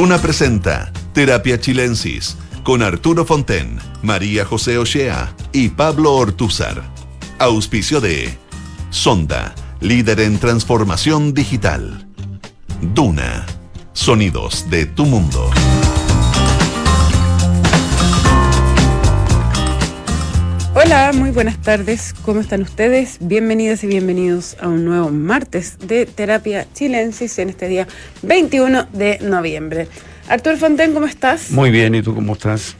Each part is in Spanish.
Duna presenta Terapia Chilensis con Arturo Fonten, María José Ochea y Pablo Ortúzar. Auspicio de Sonda, líder en transformación digital. Duna, sonidos de tu mundo. Hola, muy buenas tardes. ¿Cómo están ustedes? Bienvenidas y bienvenidos a un nuevo martes de Terapia Chilensis en este día 21 de noviembre. Arturo Fonten, ¿cómo estás? Muy bien, ¿y tú cómo estás?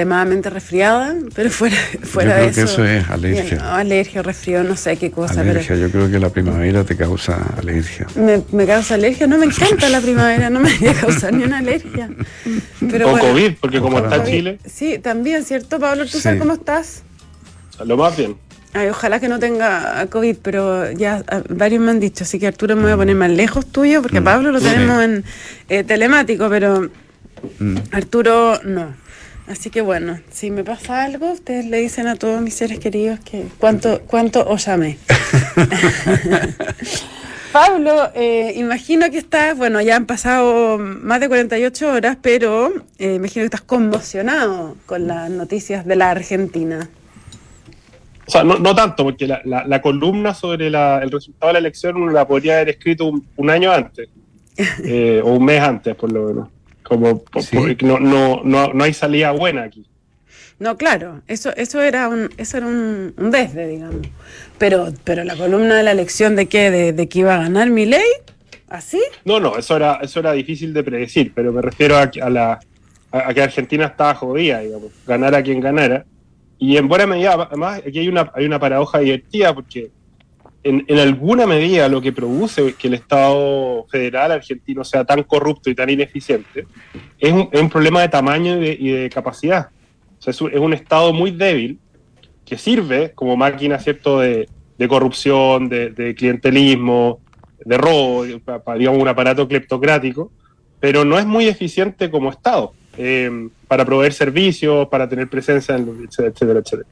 Extremadamente resfriada, pero fuera, fuera yo creo de que eso. eso es alergia. Bien, no, alergia, resfrío, no sé qué cosa. pero- Alergia, yo creo que la primavera te causa alergia. Me, me causa alergia, no me encanta la primavera, no me debería causar ni una alergia. Pero o bueno, COVID, porque como está COVID. Chile, Sí, también, ¿cierto? Pablo, ¿tú Sí. sabes cómo estás? lo más bien. Ay, ojalá que no tenga COVID, pero ya ah, varios me han dicho, así que Arturo me voy a poner más lejos tuyo, porque a Pablo lo Mm. Sí. tenemos en eh, telemático, pero Mm. Arturo no. Así que bueno, si me pasa algo, ustedes le dicen a todos mis seres queridos que cuánto, cuánto os amé. Pablo, eh, imagino que estás, bueno, ya han pasado más de 48 horas, pero eh, imagino que estás conmocionado con las noticias de la Argentina. O sea, no, no tanto, porque la, la- la columna sobre la- el resultado de la elección uno la podría haber escrito un, un año antes, eh, o un mes antes, por lo menos. Como Sí. no, no, no, no hay salida buena aquí. No, claro, eso, eso era un, eso era un, un desde, digamos. Pero, pero la columna de la elección de qué, de, de que iba a ganar mi ley, ¿así? No, no, eso era, eso era difícil de predecir, pero me refiero a, que- a la, a, a que Argentina estaba jodida, digamos, ganara quien ganara. Y en buena medida, además, aquí hay una, hay una paradoja divertida, porque en, en alguna medida lo que produce que el Estado federal argentino sea tan corrupto y tan ineficiente es un, es un problema de tamaño y de, y de capacidad. O sea, es un, es un Estado muy débil que sirve como máquina, ¿cierto?, de, de corrupción, de, de clientelismo, de robo, digamos, un aparato cleptocrático, pero no es muy eficiente como Estado eh, para proveer servicios, para tener presencia, etcétera, etcétera.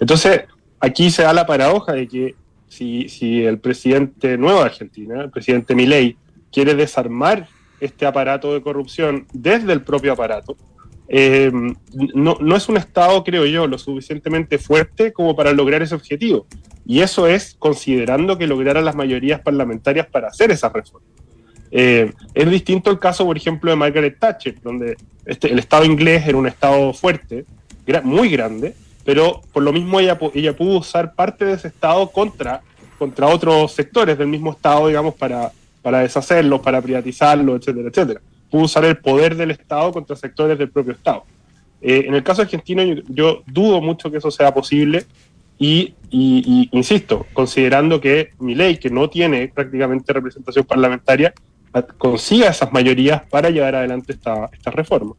Entonces, aquí se da la paradoja de que si, el presidente nuevo de Argentina, el presidente Milei, quiere desarmar este aparato de corrupción desde el propio aparato, eh, no, es un Estado, creo yo, lo suficientemente fuerte como para lograr ese objetivo. Y eso es considerando que lograran las mayorías parlamentarias para hacer esa reforma. Eh, es distinto el caso, por ejemplo, de Margaret Thatcher, donde este, el Estado inglés era un Estado fuerte, muy grande, pero por lo mismo ella, ella pudo usar parte de ese Estado contra, contra otros sectores del mismo Estado, digamos, para, para deshacerlos, para privatizarlos, etcétera, etcétera. Pudo usar el poder del Estado contra sectores del propio Estado. Eh, en el caso argentino, yo, dudo mucho que eso sea posible y, y- insisto, considerando que mi ley, que no tiene prácticamente representación parlamentaria, consiga esas mayorías para llevar adelante esta, esta reforma.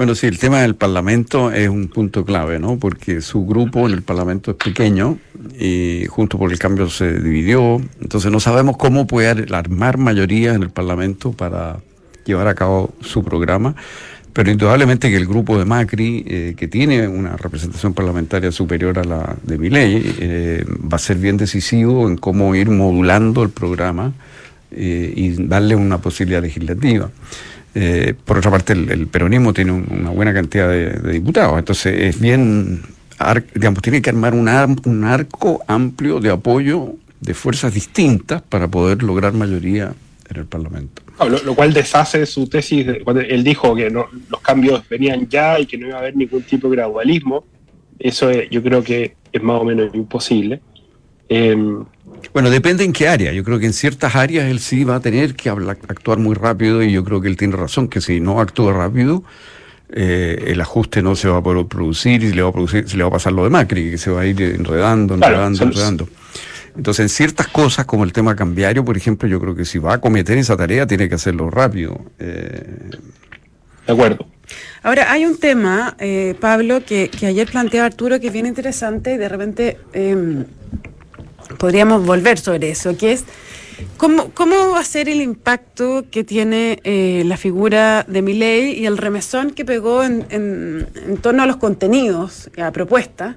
Bueno, sí, el tema del Parlamento es un punto clave, ¿no? Porque su grupo en el Parlamento es pequeño y junto por el cambio se dividió. Entonces no sabemos cómo puede ar- armar mayoría en el Parlamento para llevar a cabo su programa. Pero indudablemente que el grupo de Macri, eh, que tiene una representación parlamentaria superior a la de Milei, eh, va a ser bien decisivo en cómo ir modulando el programa eh, y darle una posibilidad legislativa. Eh, por otra parte, el, peronismo tiene un- una buena cantidad de, diputados, entonces es bien, digamos, tiene que armar un, ar- un arco amplio de apoyo de fuerzas distintas para poder lograr mayoría en el Parlamento. Lo, lo cual deshace su tesis, de- cuando él dijo que los cambios venían ya y que no iba a haber ningún tipo de gradualismo. Eso es- yo creo que es más o menos imposible. Em, Bueno, depende en qué área. Yo creo que en ciertas áreas él sí va a tener que hablar- actuar muy rápido y yo creo que él tiene razón, que si no actúa rápido, eh, el ajuste no se va a poder producir y le va a, producir, se le va a pasar lo de Macri, que se va a ir enredando, enredando, enredando. Entonces, en ciertas cosas, como el tema cambiario, por ejemplo, yo creo que si va a cometer esa tarea, tiene que hacerlo rápido. Eh, de acuerdo. Ahora, hay un tema, eh, Pablo, que, que ayer planteaba Arturo, que es bien interesante y de repente eh, podríamos volver sobre eso, que es ¿Cómo, ¿Cómo va a ser el impacto que tiene eh, la figura de Milei y el remesón que pegó en, torno a los contenidos, a propuestas,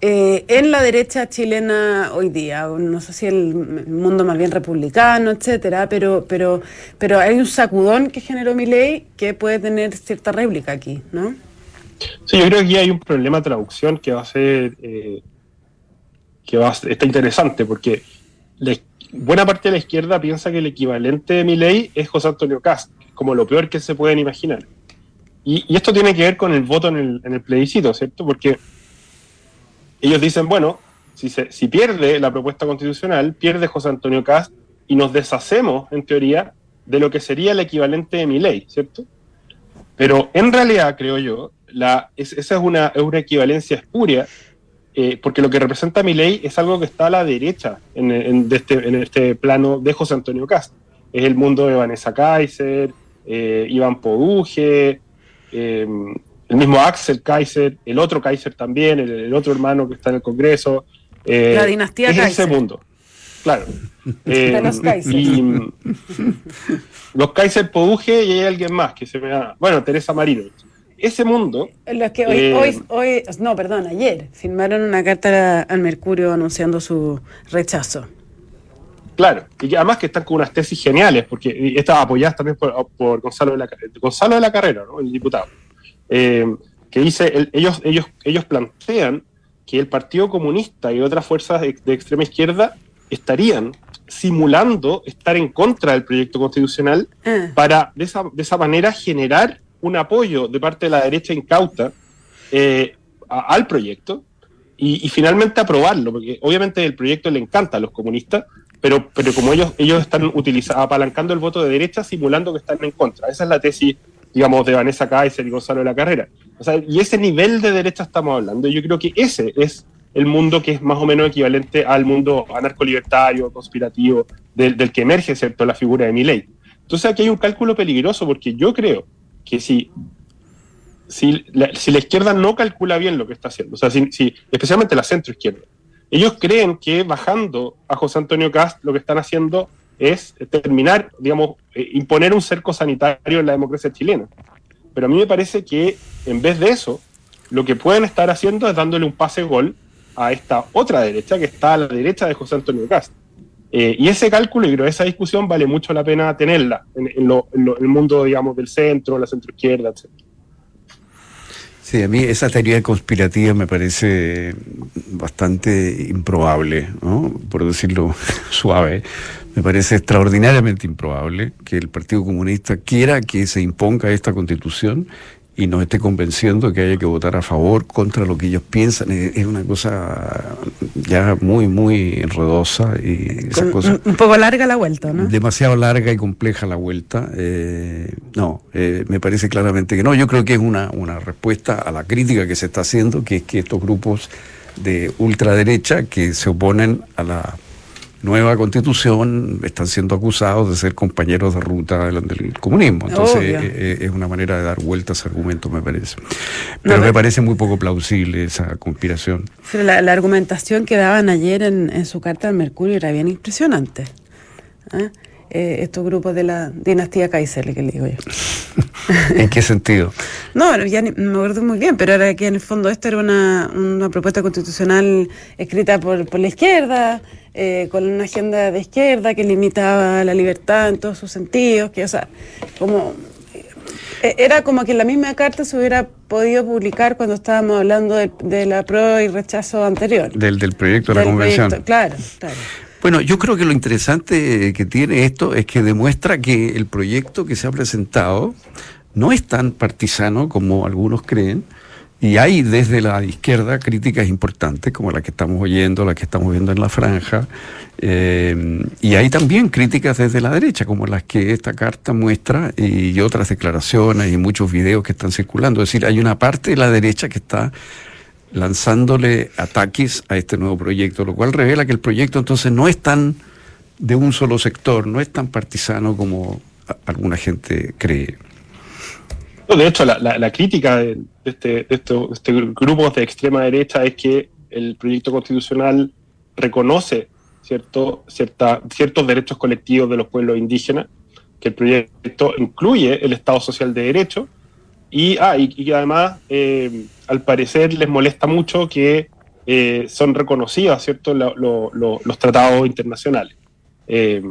eh, en la derecha chilena hoy día. No sé si el mundo más bien republicano, etcétera, pero, pero, pero hay un sacudón que generó mi ley que puede tener cierta réplica aquí, ¿no? Sí, yo creo que aquí hay un problema de traducción que va a ser eh, que va está interesante porque buena parte de la izquierda piensa que el equivalente de mi ley es José Antonio Cast, como lo peor que se pueden imaginar. Y, esto tiene que ver con el voto en el, en el plebiscito, ¿cierto? Porque ellos dicen, bueno, si, se, si pierde la propuesta constitucional, pierde José Antonio Cast y nos deshacemos, en teoría, de lo que sería el equivalente de mi ley, ¿cierto? Pero en realidad, creo yo, la, esa es una, es una equivalencia espuria, eh, porque lo que representa mi ley es algo que está a la derecha en, en, este, en este plano de José Antonio Cast. Es el mundo de Vanessa Kaiser, eh, Iván Poduje, eh, el mismo Axel Kaiser, el otro Kaiser también, el, otro hermano que está en el Congreso. Eh, la dinastía es ese mundo. Claro. Eh, los Kaiser. Y, los Kaiser Poduje y hay alguien más que se me da. Bueno, Teresa Marino. Ese mundo. Los que hoy, hoy, hoy, no, perdón, ayer firmaron una carta al Mercurio anunciando su rechazo. Claro, y además que están con unas tesis geniales, porque estaban apoyadas también por, Gonzalo, de la, Gonzalo de la Carrera, ¿no? el diputado, eh, que dice, ellos, ellos, ellos plantean que el Partido Comunista y otras fuerzas de, extrema izquierda estarían simulando estar en contra del proyecto constitucional ah. para de esa, de esa, manera generar un apoyo de parte de la derecha incauta eh, al proyecto y, y, finalmente aprobarlo, porque obviamente el proyecto le encanta a los comunistas, pero, pero como ellos, ellos están apalancando el voto de derecha, simulando que están en contra. Esa es la tesis, digamos, de Vanessa Kaiser y Gonzalo de la Carrera. O sea, y ese nivel de derecha estamos hablando. Yo creo que ese es el mundo que es más o menos equivalente al mundo anarco-libertario, conspirativo, del, del, que emerge, ¿cierto?, la figura de Milley. Entonces aquí hay un cálculo peligroso, porque yo creo que si, si, la, si la izquierda no calcula bien lo que está haciendo, o sea, si, si especialmente la centro-izquierda, ellos creen que bajando a José Antonio Cast lo que están haciendo es terminar, digamos, eh, imponer un cerco sanitario en la democracia chilena. Pero a mí me parece que en vez de eso, lo que pueden estar haciendo es dándole un pase gol a esta otra derecha que está a la derecha de José Antonio Cast. Eh, y ese cálculo y creo esa discusión vale mucho la pena tenerla en, el mundo, digamos, del centro, la centroizquierda, etc. Sí, a mí esa teoría conspirativa me parece bastante improbable, ¿no? por decirlo suave. Me parece extraordinariamente improbable que el Partido Comunista quiera que se imponga esta constitución y nos esté convenciendo que haya que votar a favor contra lo que ellos piensan. Es una cosa ya muy, muy enredosa y esa cosa, un poco larga la vuelta, ¿no? Demasiado larga y compleja la vuelta. Eh, no, eh, me parece claramente que no. Yo creo que es una, una respuesta a la crítica que se está haciendo, que es que estos grupos de ultraderecha que se oponen a la nueva constitución están siendo acusados de ser compañeros de ruta del, comunismo. Entonces eh, eh, es una manera de dar vuelta a ese argumento, me parece. Pero me parece muy poco plausible esa conspiración. La, argumentación que daban ayer en, su carta al Mercurio era bien impresionante. ¿eh? Estos grupos de la dinastía Kaiser, que le digo yo. ¿En qué sentido? No, ya me acuerdo muy bien, pero era que en el fondo esto era una, una propuesta constitucional escrita por, por la izquierda, eh, con una agenda de izquierda que limitaba la libertad en todos sus sentidos, que, o sea, como eh, era como que la misma carta se hubiera podido publicar cuando estábamos hablando de, la prueba y rechazo anterior. Del, del proyecto de la convención. claro, claro. Bueno, yo creo que lo interesante que tiene esto es que demuestra que el proyecto que se ha presentado no es tan partisano como algunos creen, y hay desde la izquierda críticas importantes, como la que estamos oyendo, la que estamos viendo en la franja, eh, y hay también críticas desde la derecha, como las que esta carta muestra, y otras declaraciones y muchos videos que están circulando. Es decir, hay una parte de la derecha que está lanzándole ataques a este nuevo proyecto, lo cual revela que el proyecto entonces no es tan de un solo sector, no es tan partisano como alguna gente cree. De hecho, la, crítica de, este, estos este grupos de extrema derecha es que el proyecto constitucional reconoce ciertos derechos colectivos de los pueblos indígenas, que el proyecto incluye el Estado Social de Derecho y, ah, y, además, eh, al parecer, les molesta mucho que eh, son reconocidas, ¿cierto?, los tratados internacionales, eh,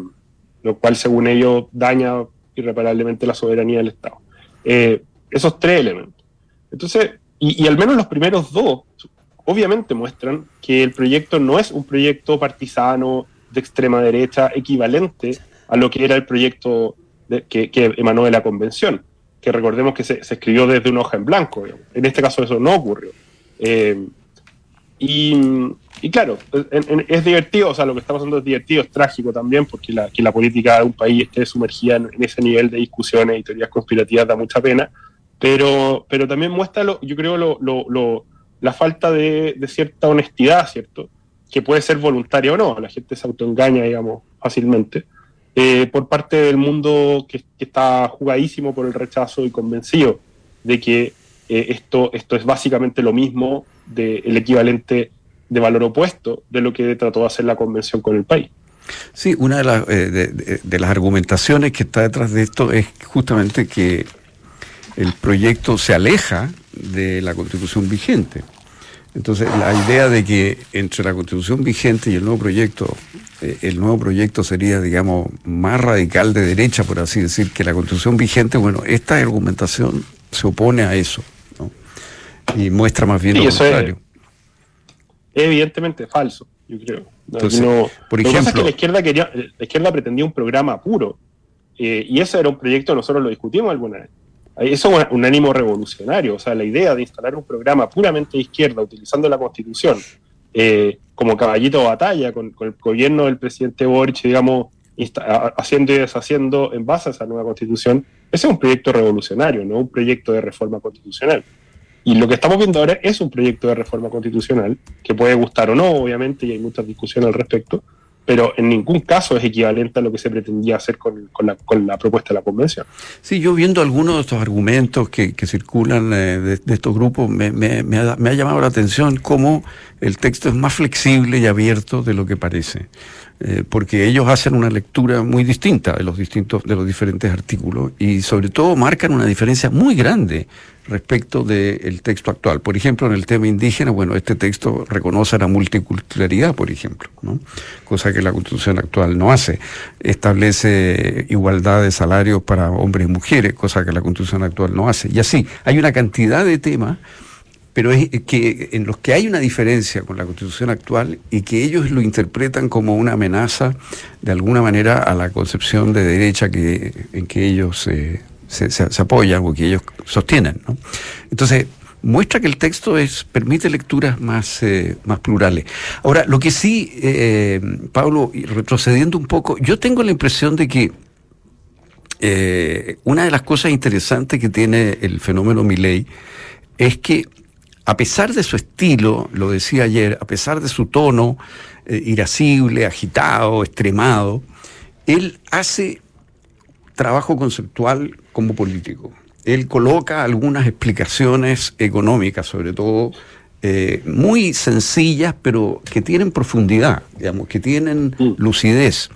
lo cual, según ellos, daña irreparablemente la soberanía del Estado. Eh, esos tres elementos. Entonces, y, al menos los primeros dos, obviamente muestran que el proyecto no es un proyecto partisano de extrema derecha equivalente a lo que era el proyecto que, emanó de la convención, que recordemos que se, escribió desde una hoja en blanco. En este caso eso no ocurrió. Y, claro, es divertido, o sea, lo que estamos haciendo es divertido, es trágico también, porque la, que la política de un país esté sumergida en, ese nivel de discusiones y teorías conspirativas da mucha pena, pero, pero también muestra, lo, yo creo, lo, lo, la falta de, cierta honestidad, ¿cierto? Que puede ser voluntaria o no, la gente se autoengaña, digamos, fácilmente, eh, por parte del mundo que, está jugadísimo por el rechazo y convencido de que eh, esto, esto es básicamente lo mismo del equivalente de valor opuesto de lo que trató de hacer la convención con el país. Sí, una de las, eh, de, las argumentaciones que está detrás de esto es justamente que el proyecto se aleja de la constitución vigente. Entonces, la idea de que entre la constitución vigente y el nuevo proyecto, el nuevo proyecto sería, digamos, más radical de derecha, por así decir, que la constitución vigente, bueno, esta argumentación se opone a eso y muestra más bien lo contrario. Es, evidentemente falso, yo creo. por ejemplo, la izquierda quería, la izquierda pretendía un programa puro eh, y ese era un proyecto nosotros lo discutimos alguna vez. Eso es un ánimo revolucionario, o sea, la idea de instalar un programa puramente de izquierda utilizando la Constitución eh, como caballito de batalla con, el gobierno del presidente Boric, digamos, haciendo y deshaciendo en base a esa nueva Constitución, ese es un proyecto revolucionario, no un proyecto de reforma constitucional. Y lo que estamos viendo ahora es un proyecto de reforma constitucional, que puede gustar o no, obviamente, y hay muchas discusiones al respecto, pero en ningún caso es equivalente a lo que se pretendía hacer con, la, propuesta de la convención. Sí, yo viendo algunos de estos argumentos que, circulan eh, de, estos grupos, me, ha, me, ha, llamado la atención cómo el texto es más flexible y abierto de lo que parece. Eh, porque ellos hacen una lectura muy distinta de los distintos, de los diferentes artículos y sobre todo marcan una diferencia muy grande respecto del texto actual. Por ejemplo, en el tema indígena, bueno, este texto reconoce la multiculturalidad, por ejemplo, cosa que la constitución actual no hace. Establece igualdad de salarios para hombres y mujeres, cosa que la constitución actual no hace. Y así, hay una cantidad de temas pero es que en los que hay una diferencia con la constitución actual y que ellos lo interpretan como una amenaza de alguna manera a la concepción de derecha que, en que ellos se, apoyan o que ellos sostienen. Entonces, muestra que el texto es, permite lecturas más, eh, más plurales. Ahora, lo que sí, eh, Pablo, retrocediendo un poco, yo tengo la impresión de que eh, una de las cosas interesantes que tiene el fenómeno Milley es que a pesar de su estilo, lo decía ayer, a pesar de su tono eh, irascible, agitado, extremado, él hace trabajo conceptual como político. Él coloca algunas explicaciones económicas, sobre todo, eh, muy sencillas, pero que tienen profundidad, digamos, que tienen mm. lucidez.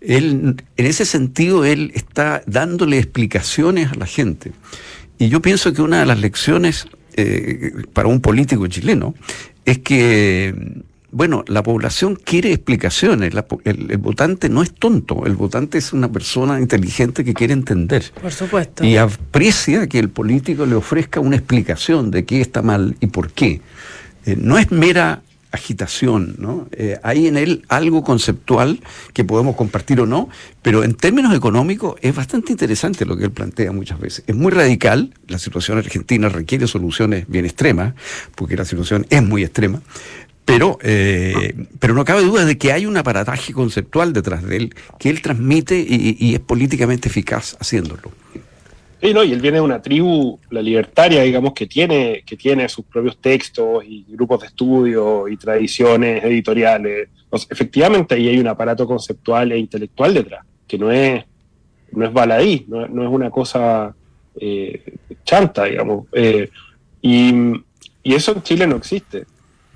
Él, en ese sentido, él está dándole explicaciones a la gente. Y yo pienso que una de las lecciones eh, para un político chileno es que, bueno, la población quiere explicaciones, el, votante no es tonto, el votante es una persona inteligente que quiere entender. Por supuesto. Y aprecia que el político le ofrezca una explicación de qué está mal y por qué. Eh, no es mera agitación, ¿no? Eh, hay en él algo conceptual que podemos compartir o no, pero en términos económicos es bastante interesante lo que él plantea muchas veces. Es muy radical, la situación argentina requiere soluciones bien extremas, porque la situación es muy extrema, pero, eh, pero no cabe duda de que hay un aparataje conceptual detrás de él que él transmite y es políticamente eficaz haciéndolo. Sí, no, y él viene de una tribu, la libertaria, digamos, que tiene, que tiene sus propios textos y grupos de estudio y tradiciones editoriales. efectivamente, ahí hay un aparato conceptual e intelectual detrás, que no es, no es baladí, no, es una cosa eh, chanta, digamos. Eh, y, eso en Chile no existe.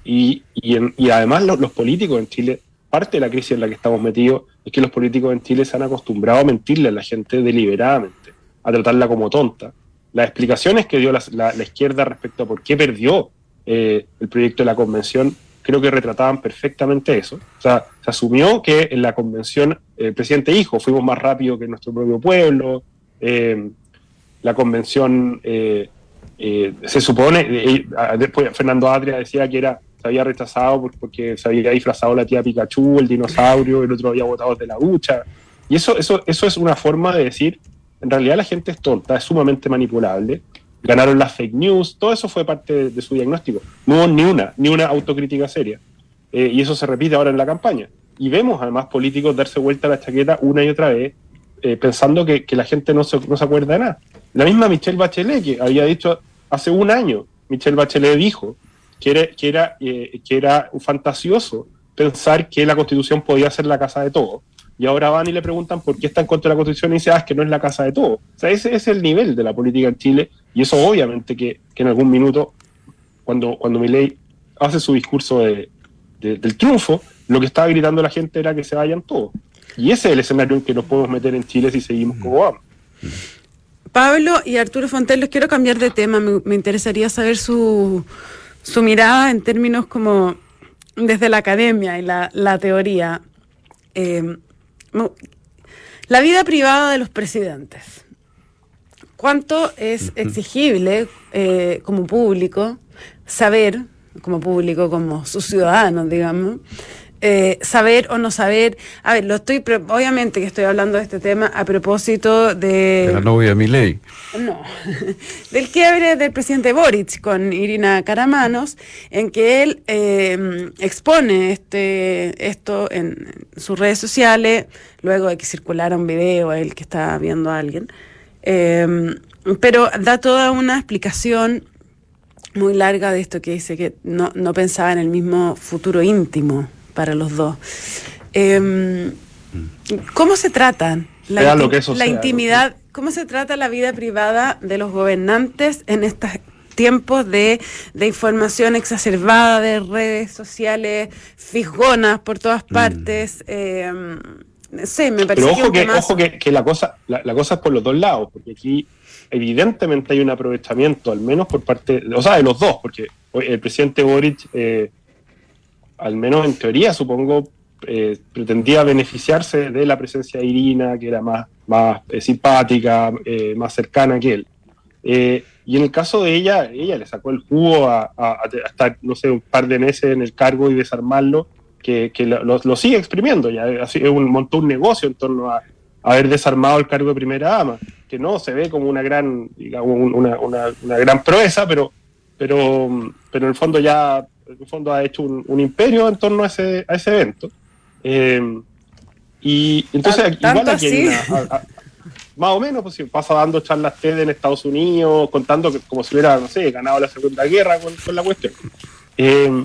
Y, y, además los políticos en Chile, parte de la crisis en la que estamos metidos es que los políticos en Chile se han acostumbrado a mentirle a la gente deliberadamente a tratarla como tonta. Las explicaciones que dio la, izquierda respecto a por qué perdió eh, el proyecto de la convención creo que retrataban perfectamente eso. O sea, se asumió que en la convención el presidente dijo, fuimos más rápido que nuestro propio pueblo, eh, la convención eh, eh, se supone, después Fernando Adria decía que era se había rechazado porque se había disfrazado la tía Pikachu, el dinosaurio, el otro había votado de la ducha. Y eso, eso, eso es una forma de decir, en realidad la gente es tonta, es sumamente manipulable. Ganaron las fake news, todo eso fue parte de, su diagnóstico. No hubo ni una, ni una autocrítica seria. y eso se repite ahora en la campaña. Y vemos además políticos darse vuelta a la chaqueta una y otra vez eh, pensando que, la gente no se, no se acuerda de nada. La misma Michelle Bachelet, que había dicho hace un año, Michelle Bachelet dijo que era, que era, eh, que era fantasioso pensar que la constitución podía ser la casa de todos. Y ahora van y le preguntan por qué está en contra la constitución y dice, ah, es que no es la casa de todos. O sea, ese es el nivel de la política en Chile y eso obviamente que, en algún minuto, cuando, cuando hace su discurso de, del triunfo, lo que estaba gritando la gente era que se vayan todos. Y ese es el escenario en que nos podemos meter en Chile si seguimos como vamos. Pablo y Arturo Fontel, los quiero cambiar de tema. Me, interesaría saber su, su, mirada en términos como desde la academia y la, teoría. Eh, la vida privada de los presidentes. ¿Cuánto es exigible eh, como público saber, como público, como sus ciudadanos, digamos, eh, saber o no saber. A ver, lo estoy, obviamente que estoy hablando de este tema a propósito de. De la novia Milei. No, del quiebre del presidente Boric con Irina Caramanos, en que él em, expone este esto en, sus redes sociales, luego de que circulara un video, él que estaba viendo a alguien. Em, pero da toda una explicación muy larga de esto que dice que no, no pensaba en el mismo futuro íntimo para los dos. Em, ¿Cómo se tratan la, la intimidad? ¿Cómo se trata la vida privada de los gobernantes en estos tiempos de, información exacerbada, de redes sociales fisgonas por todas mm. partes? Eh, sí, me parece Pero ojo que, ojo que, la, cosa, la, cosa es por los dos lados, porque aquí evidentemente hay un aprovechamiento, al menos por parte, o sea, de los dos, porque el presidente Boric eh, al menos en teoría, supongo, eh, pretendía beneficiarse de la presencia de Irina, que era más, más eh, simpática, eh, más cercana que él. y en el caso de ella, ella le sacó el jugo a, estar, no sé, un par de meses en el cargo y desarmarlo, que, lo, sigue exprimiendo. Ya un, montó un negocio en torno a, haber desarmado el cargo de primera dama, que no se ve como una gran, digamos, una, una gran proeza, pero, pero, pero en el fondo ya en el fondo ha hecho un, imperio en torno a ese, a ese evento. Eh, y entonces, igual aquí más o menos, pues pasa dando charlas TED en Estados Unidos, contando que, como si hubiera, no sé, ganado la Segunda Guerra con, la cuestión. Eh,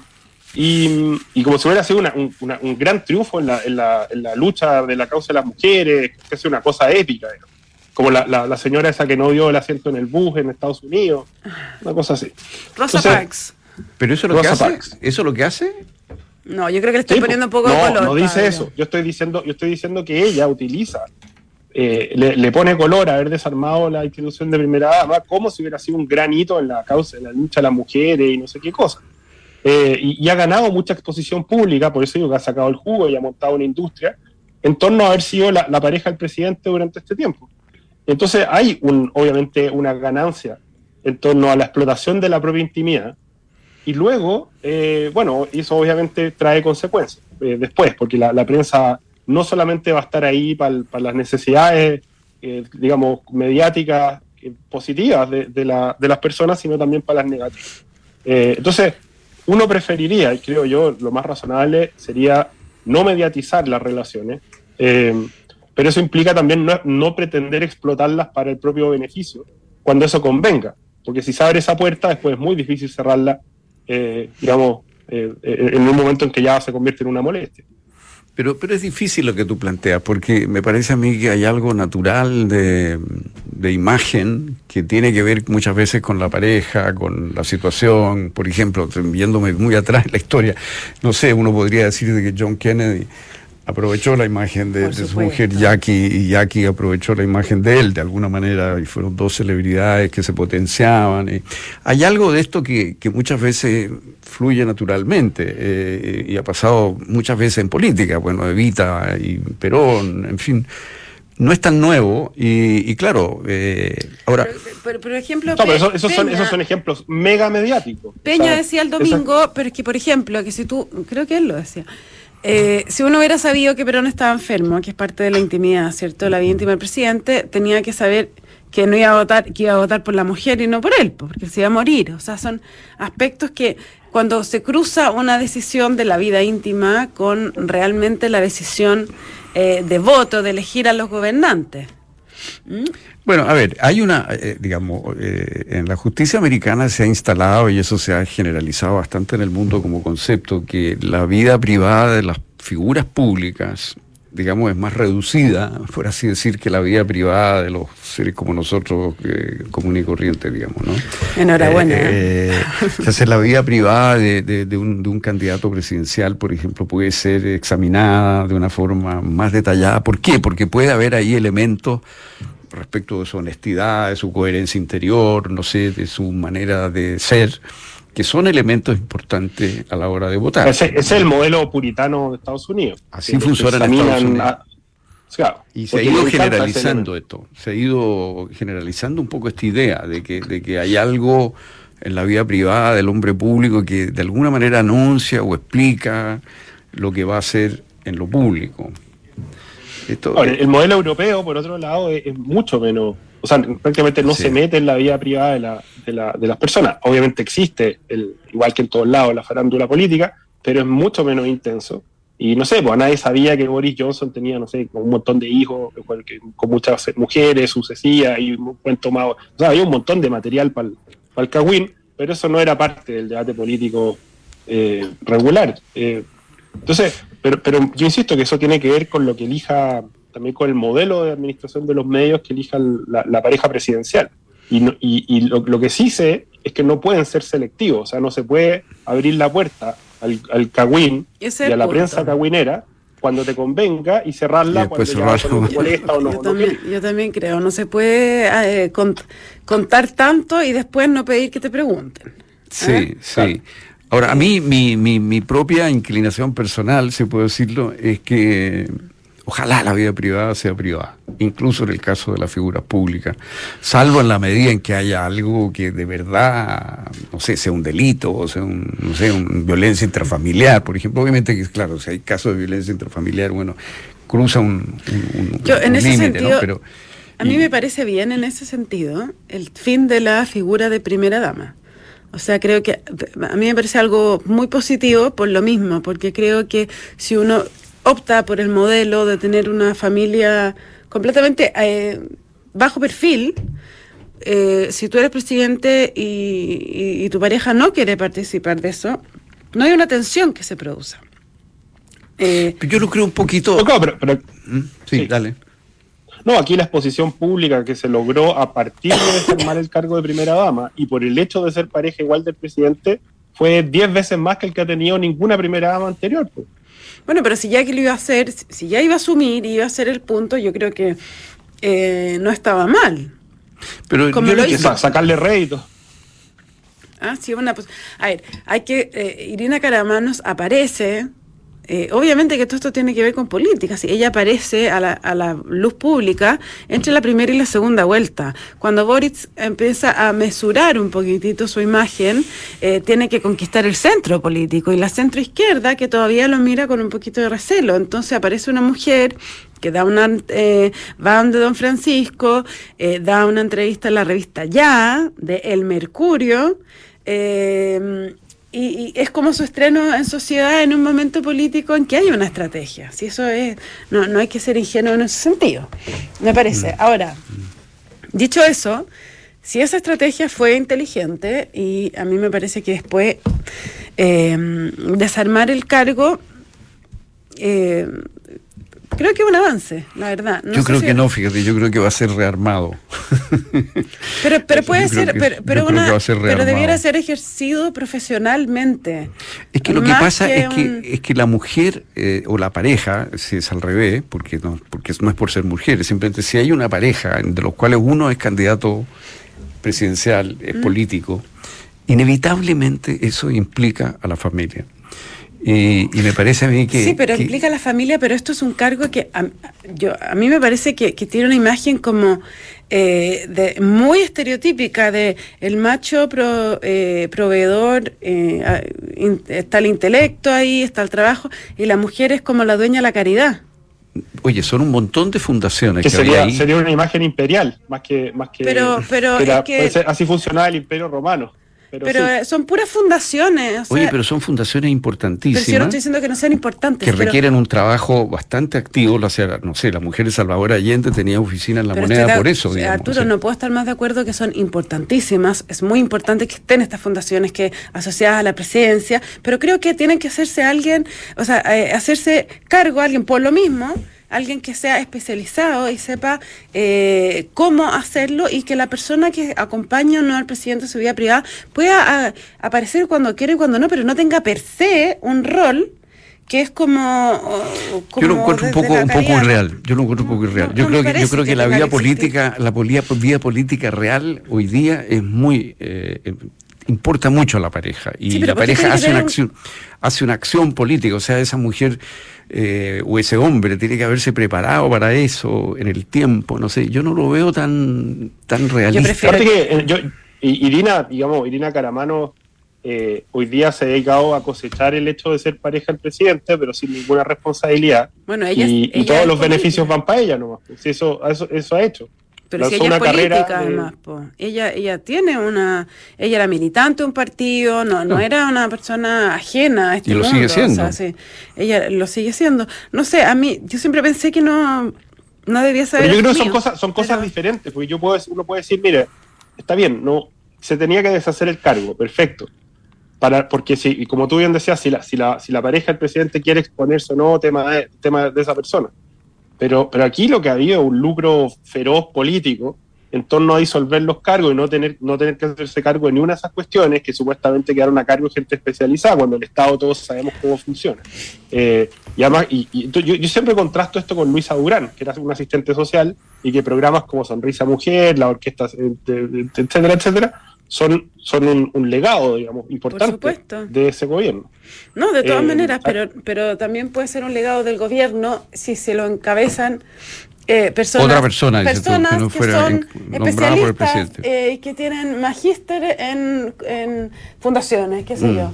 y, y, como si hubiera sido un, gran triunfo en la, en, la, en la, lucha de la causa de las mujeres, que es una cosa épica, como la, la, señora esa que no dio el asiento en el bus en Estados Unidos, una cosa así. Rosa Parks. ¿Pero eso es lo que hace? ¿Eso lo que hace? No, yo creo que le estoy poniendo un poco no, de color. No dice eso. Yo estoy diciendo, yo estoy diciendo que ella utiliza, eh, le, pone color a haber desarmado la institución de primera dama, como si hubiera sido un gran hito en la causa, en la lucha de las mujeres y no sé qué cosa. Eh, y, ha ganado mucha exposición pública, por eso digo que ha sacado el jugo y ha montado una industria en torno a haber sido la, la pareja del presidente durante este tiempo. Entonces hay un, obviamente una ganancia en torno a la explotación de la propia intimidad, y luego, eh, bueno, eso obviamente trae consecuencias eh, después, porque la, prensa no solamente va a estar ahí para las necesidades, eh, digamos, mediáticas positivas de, las personas, sino también para las negativas. entonces, uno preferiría, y creo yo, lo más razonable sería no mediatizar las relaciones, pero eso implica también no, no pretender explotarlas para el propio beneficio, cuando eso convenga, porque si se abre esa puerta, después es muy difícil cerrarla eh, digamos, eh, eh, en un momento en que ya se convierte en una molestia. Pero, pero es difícil lo que tú planteas, porque me parece a mí que hay algo natural de, imagen que tiene que ver muchas veces con la pareja, con la situación. Por ejemplo, viéndome muy atrás en la historia, no sé, uno podría decir de que John Kennedy aprovechó la imagen de, su mujer Jackie y Jackie aprovechó la imagen de él de alguna manera y fueron dos celebridades que se potenciaban. Y hay algo de esto que, muchas veces fluye naturalmente eh, y ha pasado muchas veces en política, bueno, Evita y Perón, en fin. No es tan nuevo y, claro, eh, ahora... Pero, por ejemplo... esos, son, esos son ejemplos mega mediáticos. Peña decía el domingo, pero es que, por ejemplo, que si tú, creo que él lo decía, eh, si uno hubiera sabido que Perón estaba enfermo, que es parte de la intimidad, ¿cierto? La vida íntima del presidente, tenía que saber que no iba a votar, que iba a votar por la mujer y no por él, porque se iba a morir. O sea, son aspectos que cuando se cruza una decisión de la vida íntima con realmente la decisión eh, de voto, de elegir a los gobernantes. ¿Mm? Bueno, a ver, hay una, eh, digamos, en la justicia americana se ha instalado y eso se ha generalizado bastante en el mundo como concepto, que la vida privada de las figuras públicas, digamos, es más reducida, por así decir, que la vida privada de los seres como nosotros, eh, común y corriente, digamos, ¿no? Enhorabuena. Eh, eh la vida privada de, de, un, de un candidato presidencial, por ejemplo, puede ser examinada de una forma más detallada. ¿Por qué? Porque puede haber ahí elementos respecto de su honestidad, de su coherencia interior, no sé, de su manera de ser, que son elementos importantes a la hora de votar. Ese, es el modelo puritano de Estados Unidos. Así funciona en Estados Unidos. y se ha ido generalizando esto, se ha ido generalizando un poco esta idea de que, de que hay algo en la vida privada del hombre público que de alguna manera anuncia o explica lo que va a hacer en lo público el modelo europeo, por otro lado, es, mucho menos, o sea, prácticamente no se mete en la vida privada de, la, de, la, de las personas. Obviamente existe, el, igual que en todos lados, la farándula política, pero es mucho menos intenso. Y no sé, pues nadie sabía que Boris Johnson tenía, no sé, un montón de hijos, con muchas mujeres, sucesivas y un cuento más. O sea, había un montón de material para el Cagüín, pero eso no era parte del debate político eh, regular. Eh, entonces, pero, pero yo insisto que eso tiene que ver con lo que elija, también con el modelo de administración de los medios que elija la, pareja presidencial. Y, y, lo, que sí sé es que no pueden ser selectivos, o sea, no se puede abrir la puerta al, al cagüín y a la prensa cagüinera cuando te convenga y cerrarla cuando te molesta o no. Yo, también, yo también creo, no se puede eh, contar tanto y después no pedir que te pregunten. Sí, ¿eh? sí. Ahora, a mí mi, mi, mi propia inclinación personal, si puedo decirlo, es que ojalá la vida privada sea privada, incluso en el caso de la figura pública, salvo en la medida en que haya algo que de verdad, no sé, sea un delito o sea, un, no sé, un violencia intrafamiliar, por ejemplo. Obviamente que, claro, si hay casos de violencia intrafamiliar, bueno, cruza un, un, Yo, en ese sentido, Pero, a mí me parece bien en ese sentido el fin de la figura de primera dama. O sea, creo que a mí me parece algo muy positivo por lo mismo, porque creo que si uno opta por el modelo de tener una familia completamente eh, bajo perfil, eh, si tú eres presidente y, tu pareja no quiere participar de eso, no hay una tensión que se produce. Eh, Yo lo creo un poquito. ¿Mm? sí, dale. No, aquí la exposición pública que se logró a partir de tomar el cargo de primera dama y por el hecho de ser pareja igual del presidente fue diez veces más que el que ha tenido ninguna primera dama anterior. Pues. Bueno, pero si ya que lo iba a hacer, si ya iba a asumir y iba a hacer el punto, yo creo que eh, no estaba mal. Pero Como lo hizo. sacarle rédito. Ah, sí, una pues, A ver, hay que. Eh, Irina Caramanos aparece eh, obviamente que todo esto tiene que ver con política. Si ella aparece a la, luz pública entre la primera y la segunda vuelta. Cuando Boris empieza a mesurar un poquitito su imagen, eh, tiene que conquistar el centro político y la centro izquierda que todavía lo mira con un poquito de recelo. Entonces aparece una mujer que da una eh, va donde Don Francisco, da una entrevista en la revista Ya de El Mercurio. Eh, y, es como su estreno en sociedad en un momento político en que hay una estrategia. Si eso es, no, no hay que ser ingenuo en ese sentido, me parece. Mm. Ahora, dicho eso, si esa estrategia fue inteligente y a mí me parece que después eh, desarmar el cargo eh, Creo que es un avance, la verdad. yo creo que no, fíjate, yo creo que va a ser rearmado. pero, pero puede ser, pero, pero, pero debiera ser ejercido profesionalmente. Es que lo que pasa es, que, es que la mujer eh, o la pareja, si es al revés, porque no, porque no es por ser mujer, simplemente si hay una pareja de los cuales uno es candidato presidencial, es mm. político, inevitablemente eso implica a la familia. Y, me parece a mí que... Sí, pero implica a la familia, pero esto es un cargo que a, yo, a mí me parece que, tiene una imagen como eh, de, muy estereotípica de el macho eh, proveedor, eh, está el intelecto ahí, está el trabajo, y la mujer es como la dueña de la caridad. Oye, son un montón de fundaciones. Que, sería, sería una imagen imperial, más que... Más que pero, pero así funcionaba el imperio romano. Pero, eh, son puras fundaciones. Oye, pero son fundaciones importantísimas. Pero yo no estoy diciendo que no sean importantes. Que requieren un trabajo bastante activo. O sea, no sé, la mujer de Salvador Allende tenía oficina en la moneda por eso. Arturo, no puedo estar más de acuerdo que son importantísimas. Es muy importante que estén estas fundaciones que asociadas a la presidencia, pero creo que tienen que hacerse alguien, o sea, eh, hacerse cargo alguien por lo mismo alguien que sea especializado y sepa eh, cómo hacerlo y que la persona que acompaña no al presidente en su vida privada pueda aparecer cuando quiere y cuando no, pero no tenga per se un rol que es como, yo lo encuentro un poco un poco irreal yo lo encuentro un poco irreal. yo creo que yo creo que, la vida política la vida política real hoy día es muy eh, eh, importa mucho a la pareja y la pareja hace una acción hace una acción política o sea esa mujer eh, o ese hombre tiene que haberse preparado para eso en el tiempo, no sé, yo no lo veo tan, tan realista. Yo que eh, yo, Irina, digamos, Irina Caramano eh, hoy día se ha dedicado a cosechar el hecho de ser pareja del presidente, pero sin ninguna responsabilidad. Bueno, ella y, todos los beneficios van para ella nomás. Pues, eso, eso, eso ha hecho. Pero si ella es política, además, ella ella tiene una, ella era militante de un partido, no, no, era una persona ajena a este y lo sigue siendo. ella lo sigue siendo. No sé, a mí, yo siempre pensé que no, no debía saber. yo creo que son cosas, son cosas diferentes, porque yo puedo, uno puede decir, mire, está bien, no, se tenía que deshacer el cargo, perfecto. Para, porque si, y como tú bien decías, si la, si la, si la pareja del presidente quiere exponerse o no, tema tema de esa persona. Pero, pero aquí lo que ha habido es un lucro feroz político en torno a disolver los cargos y no tener, no tener que hacerse cargo de ninguna de esas cuestiones que supuestamente quedaron a cargo de gente especializada, cuando el Estado todos sabemos cómo funciona. Eh, y además, y, yo, yo, siempre contrasto esto con Luisa Durán, que era un asistente social y que programas como Sonrisa Mujer, la orquesta, etcétera, etcétera, son, son un, legado, digamos, importante de ese gobierno. No, de todas eh, maneras, pero, pero también puede ser un legado del gobierno si se lo encabezan eh, personas, Otra persona, personas que, no son especialistas eh, que tienen magíster en, en fundaciones, qué sé mm. yo.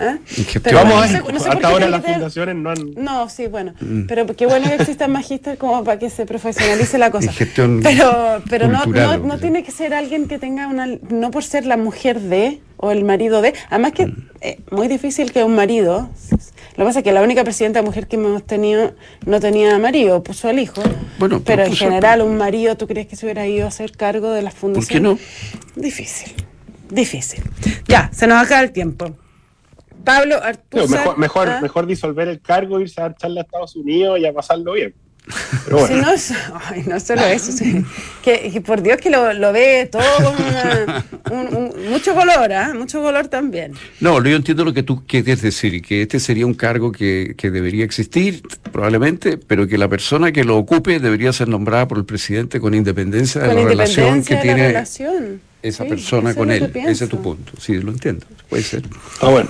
¿Eh? Pero Vamos hasta ahora las fundaciones no han... No, sí, bueno, mm. pero qué bueno que existan magíster como para que se profesionalice la cosa. pero pero no, no, no tiene que ser alguien que tenga una... No por ser la mujer de o el marido de... Además que mm. es muy difícil que un marido... Lo que pasa es que la única presidenta mujer que hemos tenido no tenía marido, puso al hijo. Bueno, pero en general un marido, ¿tú crees que se hubiera ido a hacer cargo de las fundaciones? ¿Por qué no? Difícil, difícil. Ya, se nos acaba el tiempo. Pablo Arturo. Mejor, mejor, ¿ah? mejor, disolver el cargo, irse a echarle a Estados Unidos y a pasarlo bien. Pero bueno. no, ay, no solo eso, que, por Dios que lo, lo ve todo con un, mucho color, ¿eh? mucho color también. No, yo entiendo lo que tú quieres decir, que este sería un cargo que, que, debería existir, probablemente, pero que la persona que lo ocupe debería ser nombrada por el presidente con independencia de la relación que tiene esa persona con él. Ese es tu punto, sí, lo entiendo, puede ser. Ah, bueno.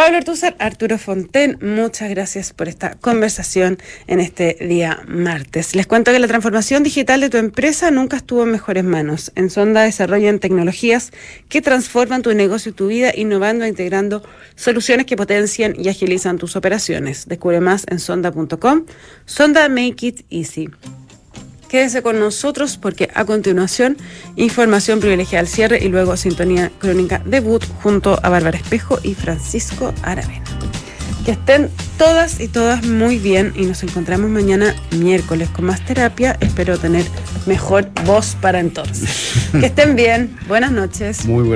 Pablo Artúzar, Arturo Fonten, muchas gracias por esta conversación en este día martes. Les cuento que la transformación digital de tu empresa nunca estuvo en mejores manos. En Sonda desarrollan tecnologías que transforman tu negocio y tu vida, innovando e integrando soluciones que potencian y agilizan tus operaciones. Descubre más en sonda.com. Sonda Make It Easy. Quédese con nosotros porque a continuación información privilegiada al cierre y luego sintonía crónica debut junto a Bárbara Espejo y Francisco Aravena. Que estén todas y todas muy bien y nos encontramos mañana miércoles con más terapia. Espero tener mejor voz para entonces. Que estén bien. Buenas noches. Muy